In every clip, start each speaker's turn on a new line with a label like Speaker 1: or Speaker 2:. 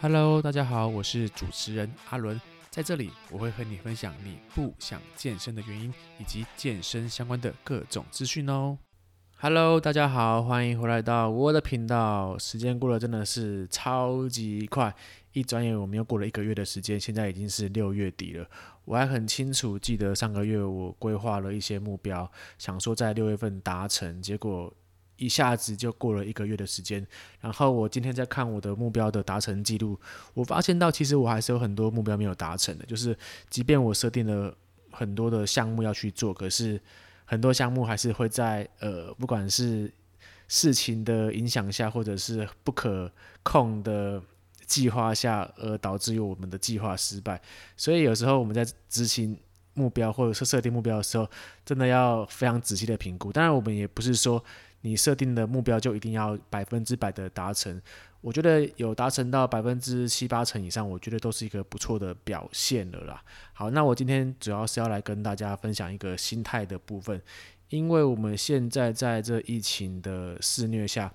Speaker 1: Hello，大家好，我是主持人阿伦，在这里我会和你分享你不想健身的原因，以及健身相关的各种资讯哦。Hello，大家好，欢迎回来到我的频道。时间过得真的是超级快，一转眼我们又过了一个月的时间，现在已经是六月底了。我还很清楚记得上个月我规划了一些目标，想说在六月份达成，结果。一下子就过了一个月的时间，然后我今天在看我的目标的达成记录，我发现到其实我还是有很多目标没有达成的，就是即便我设定了很多的项目要去做，可是很多项目还是会在呃，不管是事情的影响下，或者是不可控的计划下，而导致于我们的计划失败。所以有时候我们在执行目标或者是设定目标的时候，真的要非常仔细的评估。当然，我们也不是说。你设定的目标就一定要百分之百的达成，我觉得有达成到百分之七八成以上，我觉得都是一个不错的表现了啦。好，那我今天主要是要来跟大家分享一个心态的部分，因为我们现在在这疫情的肆虐下，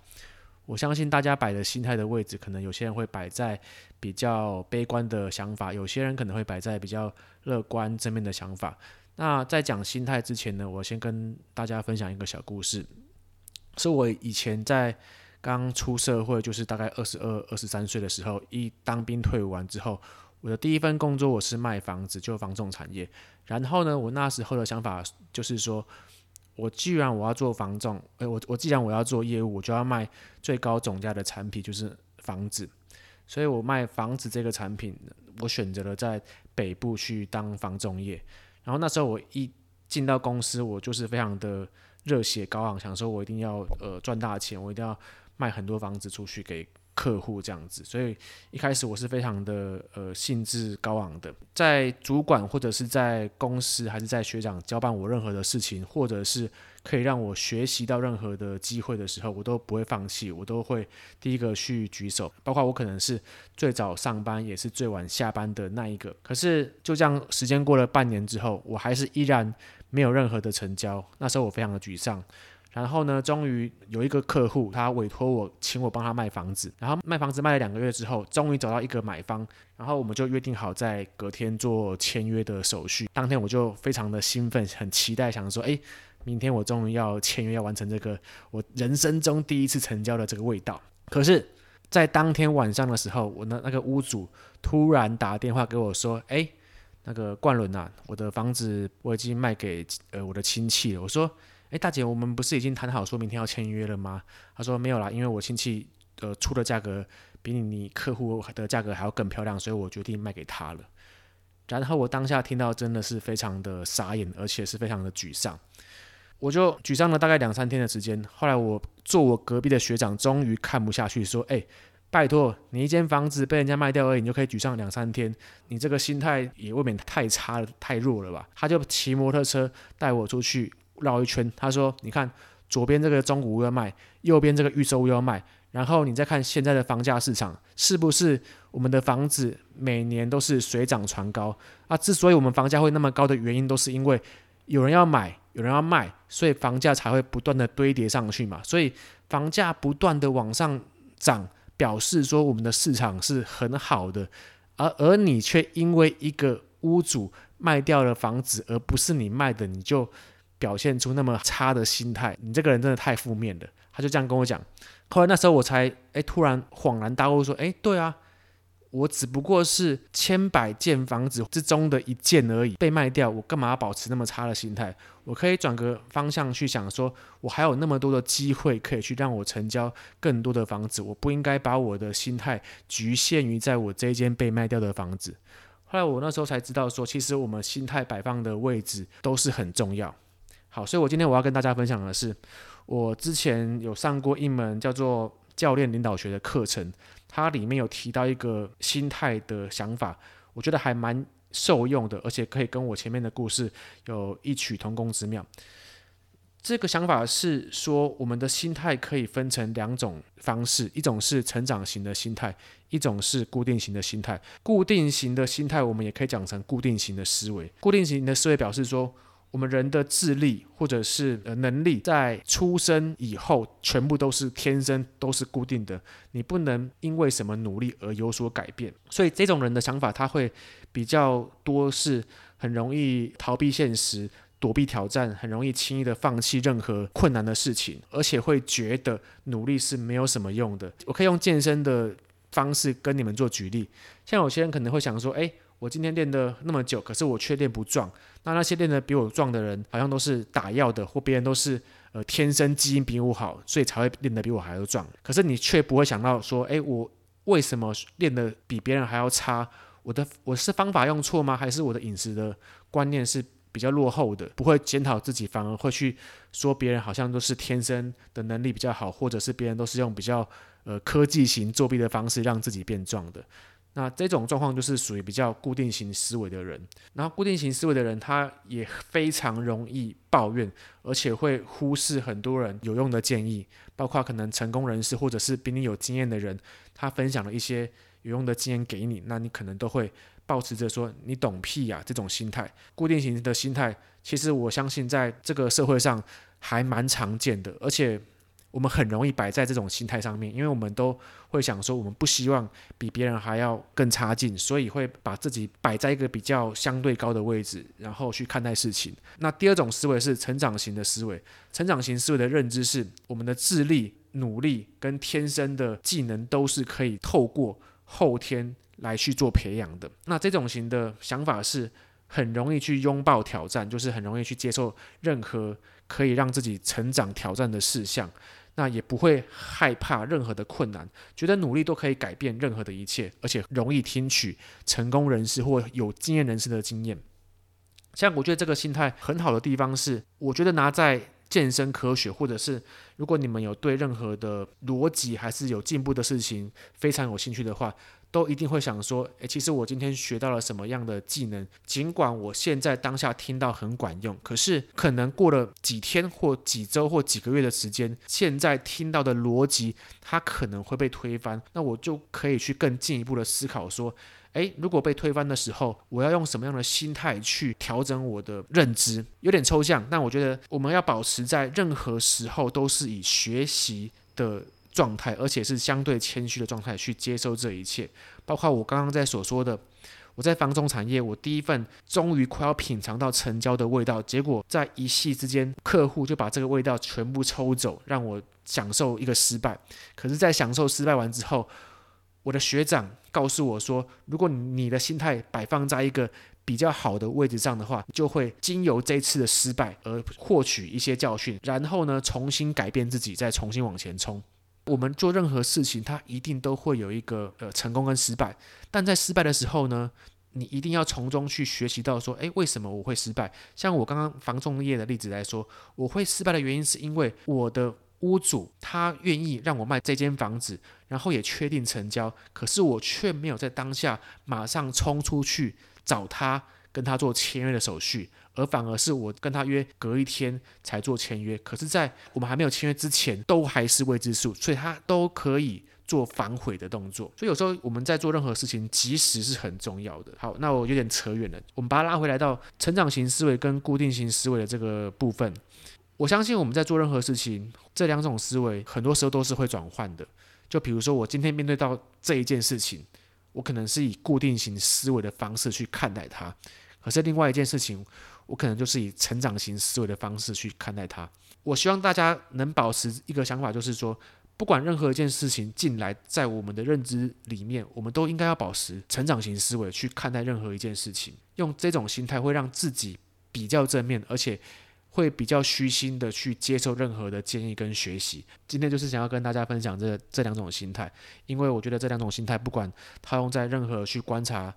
Speaker 1: 我相信大家摆的心态的位置，可能有些人会摆在比较悲观的想法，有些人可能会摆在比较乐观正面的想法。那在讲心态之前呢，我先跟大家分享一个小故事。是我以前在刚出社会，就是大概二十二、二十三岁的时候，一当兵退伍完之后，我的第一份工作我是卖房子，就房仲产业。然后呢，我那时候的想法就是说，我既然我要做房仲，诶，我我既然我要做业务，我就要卖最高总价的产品，就是房子。所以我卖房子这个产品，我选择了在北部去当房仲业。然后那时候我一进到公司，我就是非常的。热血高昂，想说我一定要呃赚大钱，我一定要卖很多房子出去给客户这样子，所以一开始我是非常的呃兴致高昂的，在主管或者是在公司还是在学长交办我任何的事情，或者是可以让我学习到任何的机会的时候，我都不会放弃，我都会第一个去举手，包括我可能是最早上班也是最晚下班的那一个，可是就这样时间过了半年之后，我还是依然。没有任何的成交，那时候我非常的沮丧。然后呢，终于有一个客户，他委托我，请我帮他卖房子。然后卖房子卖了两个月之后，终于找到一个买方，然后我们就约定好在隔天做签约的手续。当天我就非常的兴奋，很期待，想说，哎，明天我终于要签约，要完成这个我人生中第一次成交的这个味道。可是，在当天晚上的时候，我的那个屋主突然打电话给我说，哎。那个冠伦呐，我的房子我已经卖给呃我的亲戚了。我说，诶，大姐，我们不是已经谈好说明天要签约了吗？他说没有啦，因为我亲戚呃出的价格比你你客户的价格还要更漂亮，所以我决定卖给他了。然后我当下听到真的是非常的傻眼，而且是非常的沮丧。我就沮丧了大概两三天的时间。后来我坐我隔壁的学长终于看不下去，说，诶。拜托，你一间房子被人家卖掉而已，你就可以沮丧两三天，你这个心态也未免太差了，太弱了吧？他就骑摩托车带我出去绕一圈，他说：“你看，左边这个中古屋要卖，右边这个预售屋要卖，然后你再看现在的房价市场，是不是我们的房子每年都是水涨船高啊？之所以我们房价会那么高的原因，都是因为有人要买，有人要卖，所以房价才会不断的堆叠上去嘛。所以房价不断的往上涨。”表示说我们的市场是很好的，而而你却因为一个屋主卖掉了房子，而不是你卖的，你就表现出那么差的心态，你这个人真的太负面了。他就这样跟我讲，后来那时候我才哎突然恍然大悟说，哎对啊。我只不过是千百间房子之中的一件而已，被卖掉，我干嘛要保持那么差的心态？我可以转个方向去想说，我还有那么多的机会可以去让我成交更多的房子，我不应该把我的心态局限于在我这间被卖掉的房子。后来我那时候才知道说，其实我们心态摆放的位置都是很重要。好，所以我今天我要跟大家分享的是，我之前有上过一门叫做教练领导学的课程。它里面有提到一个心态的想法，我觉得还蛮受用的，而且可以跟我前面的故事有异曲同工之妙。这个想法是说，我们的心态可以分成两种方式，一种是成长型的心态，一种是固定型的心态。固定型的心态，我们也可以讲成固定型的思维。固定型的思维表示说，我们人的智力或者是呃能力，在出生以后全部都是天生都是固定的，你不能因为什么努力而有所改变。所以这种人的想法，他会比较多是很容易逃避现实。躲避挑战，很容易轻易的放弃任何困难的事情，而且会觉得努力是没有什么用的。我可以用健身的方式跟你们做举例，像有些人可能会想说，诶，我今天练的那么久，可是我却练不壮。那那些练得比我壮的人，好像都是打药的，或别人都是呃天生基因比我好，所以才会练得比我还要壮。可是你却不会想到说，诶，我为什么练得比别人还要差？我的我是方法用错吗？还是我的饮食的观念是比较落后的，不会检讨自己，反而会去说别人好像都是天生的能力比较好，或者是别人都是用比较呃科技型作弊的方式让自己变壮的。那这种状况就是属于比较固定型思维的人。然后固定型思维的人，他也非常容易抱怨，而且会忽视很多人有用的建议，包括可能成功人士或者是比你有经验的人，他分享了一些有用的经验给你，那你可能都会。抱持着说你懂屁呀、这种心态，固定型的心态，其实我相信在这个社会上还蛮常见的，而且我们很容易摆在这种心态上面，因为我们都会想说，我们不希望比别人还要更差劲，所以会把自己摆在一个比较相对高的位置，然后去看待事情。那第二种思维是成长型的思维，成长型思维的认知是，我们的智力、努力跟天生的技能都是可以透过后天。来去做培养的，那这种型的想法是很容易去拥抱挑战，就是很容易去接受任何可以让自己成长挑战的事项，那也不会害怕任何的困难，觉得努力都可以改变任何的一切，而且容易听取成功人士或有经验人士的经验。像我觉得这个心态很好的地方是，我觉得拿在健身科学，或者是如果你们有对任何的逻辑还是有进步的事情非常有兴趣的话。都一定会想说，诶，其实我今天学到了什么样的技能？尽管我现在当下听到很管用，可是可能过了几天或几周或几个月的时间，现在听到的逻辑它可能会被推翻。那我就可以去更进一步的思考说，诶，如果被推翻的时候，我要用什么样的心态去调整我的认知？有点抽象，但我觉得我们要保持在任何时候都是以学习的。状态，而且是相对谦虚的状态去接受这一切，包括我刚刚在所说的，我在房仲产业，我第一份终于快要品尝到成交的味道，结果在一夕之间，客户就把这个味道全部抽走，让我享受一个失败。可是，在享受失败完之后，我的学长告诉我说，如果你的心态摆放在一个比较好的位置上的话，就会经由这次的失败而获取一些教训，然后呢，重新改变自己，再重新往前冲。我们做任何事情，它一定都会有一个呃成功跟失败。但在失败的时候呢，你一定要从中去学习到说，诶，为什么我会失败？像我刚刚房仲业的例子来说，我会失败的原因是因为我的屋主他愿意让我卖这间房子，然后也确定成交，可是我却没有在当下马上冲出去找他，跟他做签约的手续。而反而是我跟他约隔一天才做签约，可是，在我们还没有签约之前，都还是未知数，所以他都可以做反悔的动作。所以有时候我们在做任何事情，及时是很重要的。好，那我有点扯远了，我们把它拉回来到成长型思维跟固定型思维的这个部分。我相信我们在做任何事情，这两种思维很多时候都是会转换的。就比如说，我今天面对到这一件事情，我可能是以固定型思维的方式去看待它，可是另外一件事情。我可能就是以成长型思维的方式去看待它。我希望大家能保持一个想法，就是说，不管任何一件事情进来，在我们的认知里面，我们都应该要保持成长型思维去看待任何一件事情。用这种心态会让自己比较正面，而且会比较虚心的去接受任何的建议跟学习。今天就是想要跟大家分享这这两种心态，因为我觉得这两种心态，不管套用在任何去观察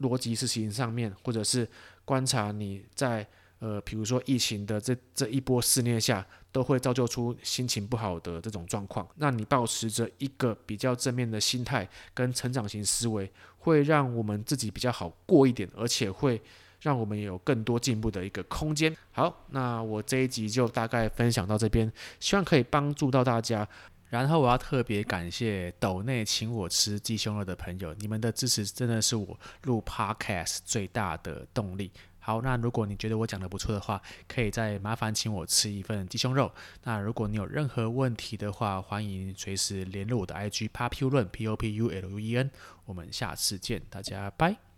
Speaker 1: 逻辑事情上面，或者是观察你在呃，比如说疫情的这这一波肆虐下，都会造就出心情不好的这种状况。那你保持着一个比较正面的心态跟成长型思维，会让我们自己比较好过一点，而且会让我们有更多进步的一个空间。好，那我这一集就大概分享到这边，希望可以帮助到大家。然后我要特别感谢斗内请我吃鸡胸肉的朋友，你们的支持真的是我录 Podcast 最大的动力。好，那如果你觉得我讲的不错的话，可以再麻烦请我吃一份鸡胸肉。那如果你有任何问题的话，欢迎随时联络我的 IG populen P O P U L U E N。我们下次见，大家拜。